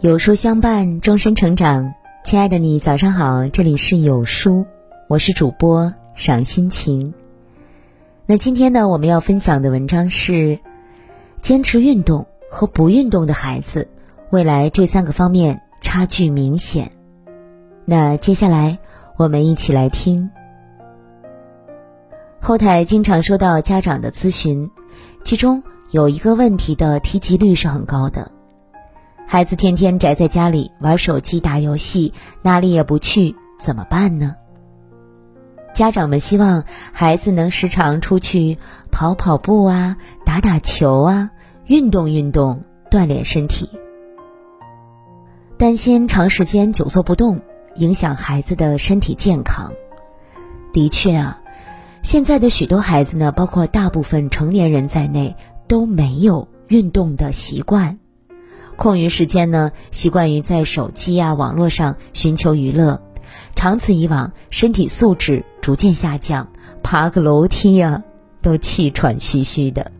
有书相伴，终身成长。亲爱的你，早上好，这里是有书，我是主播赏心情。那今天呢，我们要分享的文章是：坚持运动和不运动的孩子，未来这三个方面差距明显。那接下来我们一起来听。后台经常收到家长的咨询，其中有一个问题的提及率是很高的。孩子天天宅在家里玩手机、打游戏，哪里也不去，怎么办呢？家长们希望孩子能时常出去跑跑步啊，打打球啊，运动运动，锻炼身体。担心长时间久坐不动影响孩子的身体健康。的确啊，现在的许多孩子呢，包括大部分成年人在内，都没有运动的习惯。空余时间呢，习惯于在手机啊、网络上寻求娱乐，长此以往，身体素质逐渐下降，爬个楼梯呀都气喘吁吁的。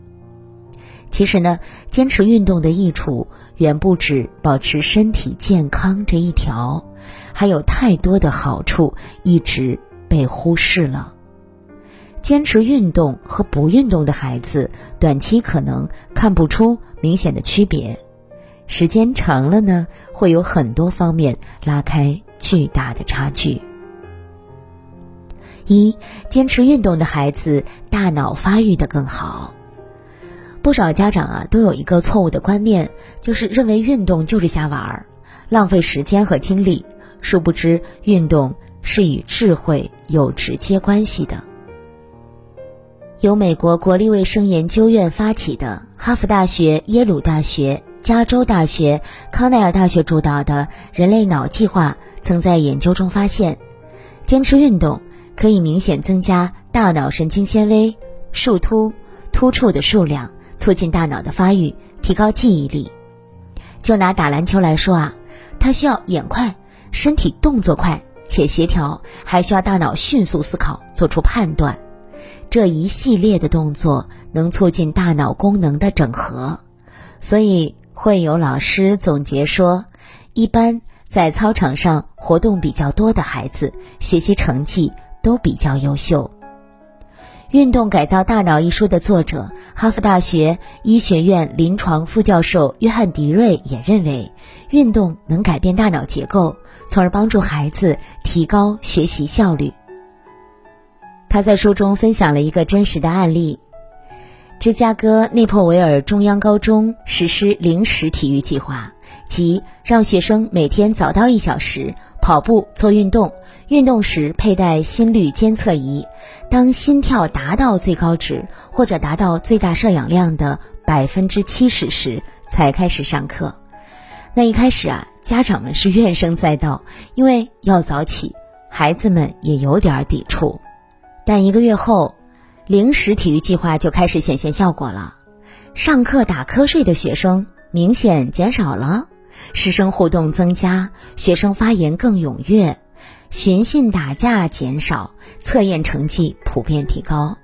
其实呢，坚持运动的益处远不止保持身体健康这一条，还有太多的好处一直被忽视了。坚持运动和不运动的孩子，短期可能看不出明显的区别。时间长了呢，会有很多方面拉开巨大的差距。一，坚持运动的孩子大脑发育的更好。不少家长啊都有一个错误的观念，就是认为运动就是瞎玩儿，浪费时间和精力。殊不知，运动是与智慧有直接关系的。由美国国立卫生研究院发起的哈佛大学、耶鲁大学。加州大学、康奈尔大学主导的人类脑计划曾在研究中发现，坚持运动可以明显增加大脑神经纤维、树突、突触的数量，促进大脑的发育，提高记忆力。就拿打篮球来说啊，它需要眼快、身体动作快且协调，还需要大脑迅速思考、做出判断。这一系列的动作能促进大脑功能的整合，所以。会有老师总结说，一般在操场上活动比较多的孩子，学习成绩都比较优秀。《运动改造大脑》一书的作者、哈佛大学医学院临床副教授约翰·迪瑞也认为，运动能改变大脑结构，从而帮助孩子提高学习效率。他在书中分享了一个真实的案例。芝加哥内珀维尔中央高中实施零时体育计划，即让学生每天早到一小时跑步做运动，运动时佩戴心率监测仪，当心跳达到最高值或者达到最大摄氧量的百分之七十时才开始上课。那一开始啊，家长们是怨声载道，因为要早起，孩子们也有点抵触。但一个月后。零时体育计划就开始显现效果了，上课打瞌睡的学生明显减少了，师生互动增加，学生发言更踊跃，寻衅打架减少，测验成绩普遍提高。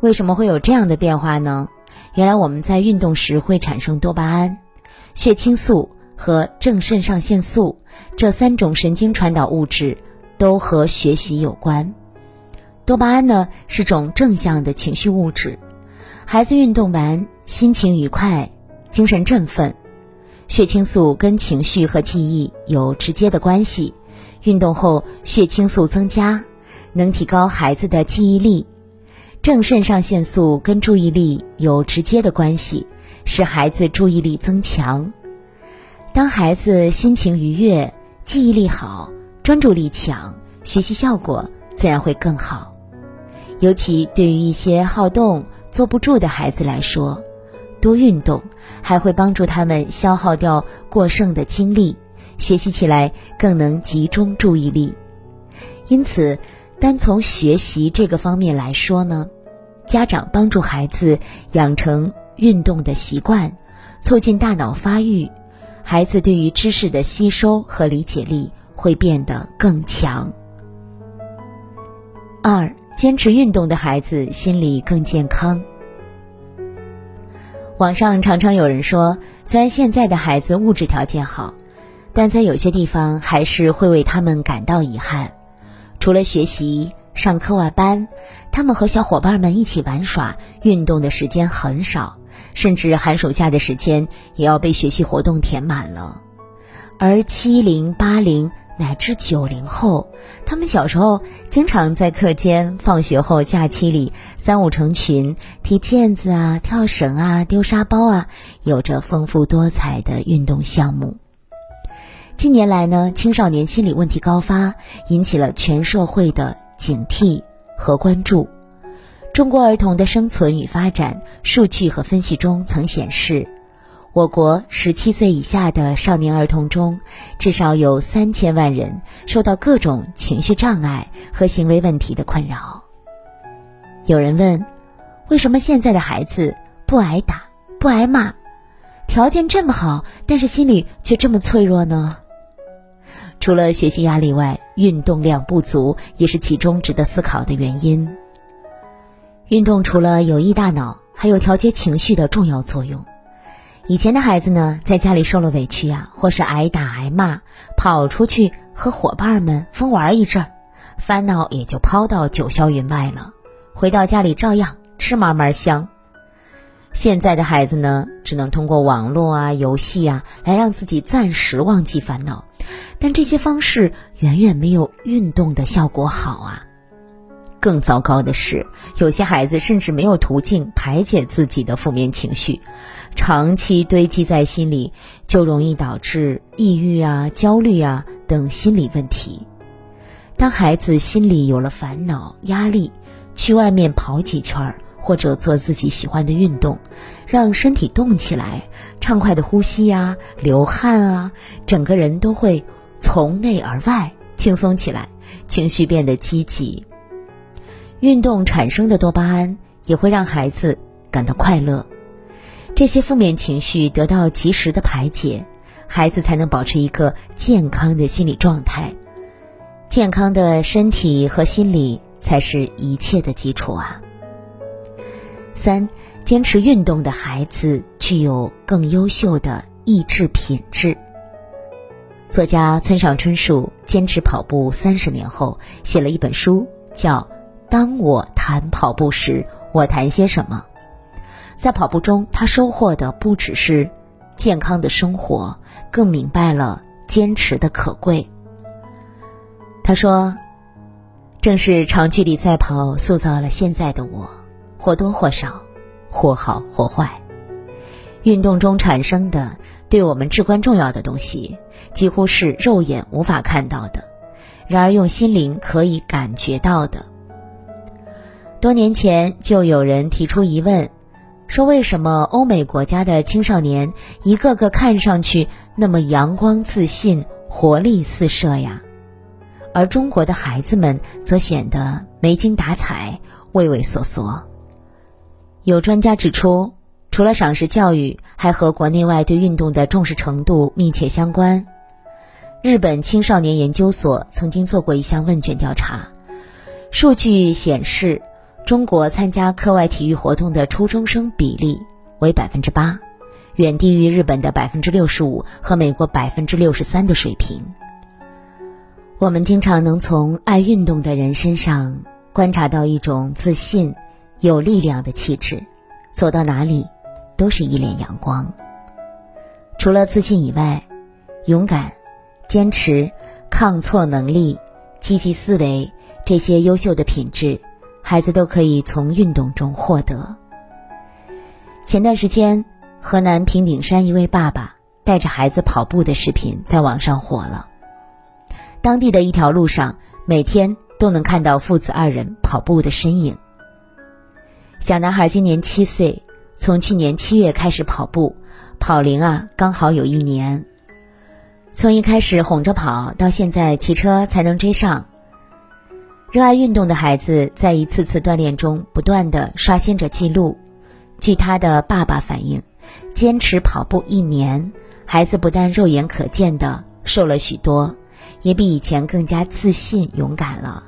为什么会有这样的变化呢？原来我们在运动时会产生多巴胺、血清素和正肾上腺素这三种神经传导物质，都和学习有关。多巴胺呢是种正向的情绪物质，孩子运动完心情愉快，精神振奋。血清素跟情绪和记忆有直接的关系，运动后血清素增加，能提高孩子的记忆力。正肾上腺素跟注意力有直接的关系，使孩子注意力增强。当孩子心情愉悦、记忆力好、专注力强，学习效果自然会更好。尤其对于一些好动、坐不住的孩子来说，多运动还会帮助他们消耗掉过剩的精力，学习起来更能集中注意力。因此，单从学习这个方面来说呢，家长帮助孩子养成运动的习惯，促进大脑发育，孩子对于知识的吸收和理解力会变得更强。二。坚持运动的孩子心理更健康。网上常常有人说，虽然现在的孩子物质条件好，但在有些地方还是会为他们感到遗憾。除了学习、上课外班，他们和小伙伴们一起玩耍、运动的时间很少，甚至寒暑假的时间也要被学习活动填满了。而七零、八零乃至九零后，他们小时候经常在课间、放学后、假期里三五成群踢毽子啊、跳绳啊、丢沙包啊，有着丰富多彩的运动项目。近年来呢，青少年心理问题高发，引起了全社会的警惕和关注。中国儿童的生存与发展数据和分析中曾显示，我国十七岁以下的少年儿童中，至少有三千万人受到各种情绪障碍和行为问题的困扰。有人问，为什么现在的孩子不挨打、不挨骂，条件这么好，但是心理却这么脆弱呢？除了学习压力外，运动量不足也是其中值得思考的原因。运动除了有益大脑，还有调节情绪的重要作用。以前的孩子呢，在家里受了委屈啊，或是挨打挨骂，跑出去和伙伴们疯玩一阵儿，烦恼也就抛到九霄云外了。回到家里照样吃嘛嘛香。现在的孩子呢，只能通过网络啊、游戏啊，来让自己暂时忘记烦恼。但这些方式远远没有运动的效果好啊！更糟糕的是，有些孩子甚至没有途径排解自己的负面情绪，长期堆积在心里，就容易导致抑郁啊、焦虑啊等心理问题。当孩子心里有了烦恼、压力，去外面跑几圈儿。或者做自己喜欢的运动，让身体动起来，畅快的呼吸呀，流汗啊，整个人都会从内而外轻松起来，情绪变得积极。运动产生的多巴胺也会让孩子感到快乐，这些负面情绪得到及时的排解，孩子才能保持一个健康的心理状态。健康的身体和心理才是一切的基础啊。三，坚持运动的孩子具有更优秀的意志品质。作家村上春树坚持跑步三十年后，写了一本书，叫《当我谈跑步时，我谈些什么》。在跑步中，他收获的不只是健康的生活，更明白了坚持的可贵。他说：“正是长距离赛跑塑造了现在的我。”或多或少，或好或坏，运动中产生的对我们至关重要的东西，几乎是肉眼无法看到的，然而用心灵可以感觉到的。多年前就有人提出疑问，说为什么欧美国家的青少年一个个看上去那么阳光自信、活力四射呀，而中国的孩子们则显得没精打采、畏畏缩缩。有专家指出，除了赏识教育，还和国内外对运动的重视程度密切相关。日本青少年研究所曾经做过一项问卷调查，数据显示，中国参加课外体育活动的初中生比例为百分之八，远低于日本的百分之六十五和美国百分之六十三的水平。我们经常能从爱运动的人身上观察到一种自信。有力量的气质，走到哪里都是一脸阳光。除了自信以外，勇敢、坚持、抗挫能力、积极思维这些优秀的品质，孩子都可以从运动中获得。前段时间，河南平顶山一位爸爸带着孩子跑步的视频在网上火了。当地的一条路上，每天都能看到父子二人跑步的身影。小男孩今年七岁，从去年七月开始跑步，跑龄啊刚好有一年。从一开始哄着跑，到现在骑车才能追上。热爱运动的孩子在一次次锻炼中不断的刷新着记录。据他的爸爸反映，坚持跑步一年，孩子不但肉眼可见的瘦了许多，也比以前更加自信勇敢了。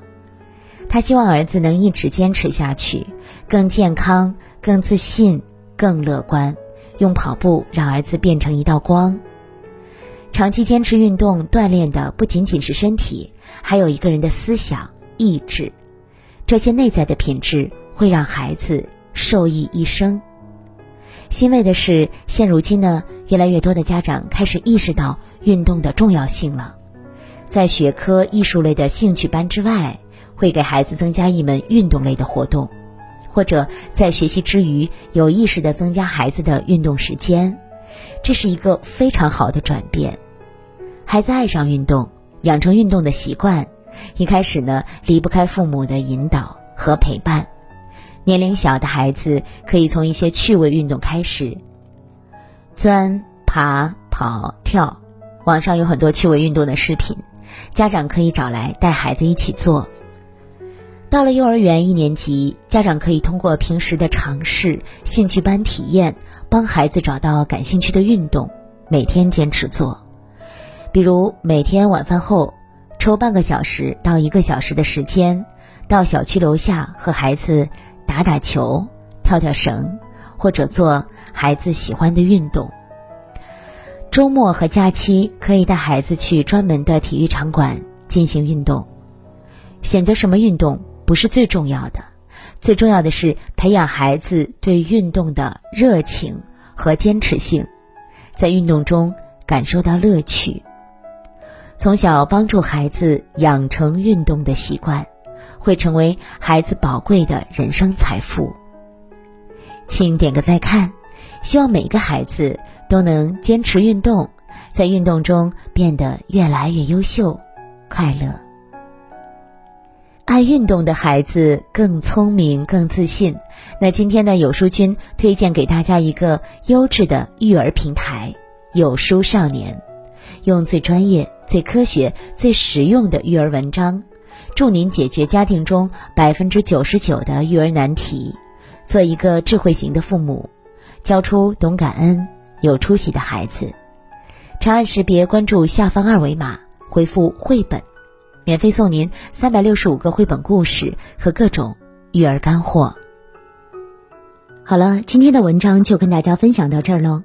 他希望儿子能一直坚持下去，更健康、更自信、更乐观，用跑步让儿子变成一道光。长期坚持运动锻炼的不仅仅是身体，还有一个人的思想、意志，这些内在的品质会让孩子受益一生。欣慰的是，现如今呢，越来越多的家长开始意识到运动的重要性了，在学科、艺术类的兴趣班之外，会给孩子增加一门运动类的活动，或者在学习之余有意识的增加孩子的运动时间。这是一个非常好的转变，孩子爱上运动，养成运动的习惯，一开始呢离不开父母的引导和陪伴。年龄小的孩子可以从一些趣味运动开始，钻、爬、跑、跳，网上有很多趣味运动的视频，家长可以找来带孩子一起做。到了幼儿园一年级，家长可以通过平时的尝试、兴趣班体验。帮孩子找到感兴趣的运动，每天坚持做。比如每天晚饭后，抽半个小时到一个小时的时间，到小区楼下和孩子打打球、跳跳绳，或者做孩子喜欢的运动。周末和假期可以带孩子去专门的体育场馆进行运动。选择什么运动不是最重要的。最重要的是培养孩子对运动的热情和坚持性，在运动中感受到乐趣。从小帮助孩子养成运动的习惯，会成为孩子宝贵的人生财富。请点个再看，希望每个孩子都能坚持运动，在运动中变得越来越优秀、快乐。爱运动的孩子更聪明、更自信。那今天的有书君推荐给大家一个优质的育儿平台——有书少年，用最专业、最科学、最实用的育儿文章，助您解决家庭中百分之九十九的育儿难题，做一个智慧型的父母，教出懂感恩、有出息的孩子。长按识别关注下方二维码，回复“绘本”。免费送您三百六十五个绘本故事和各种育儿干货。好了，今天的文章就跟大家分享到这儿喽。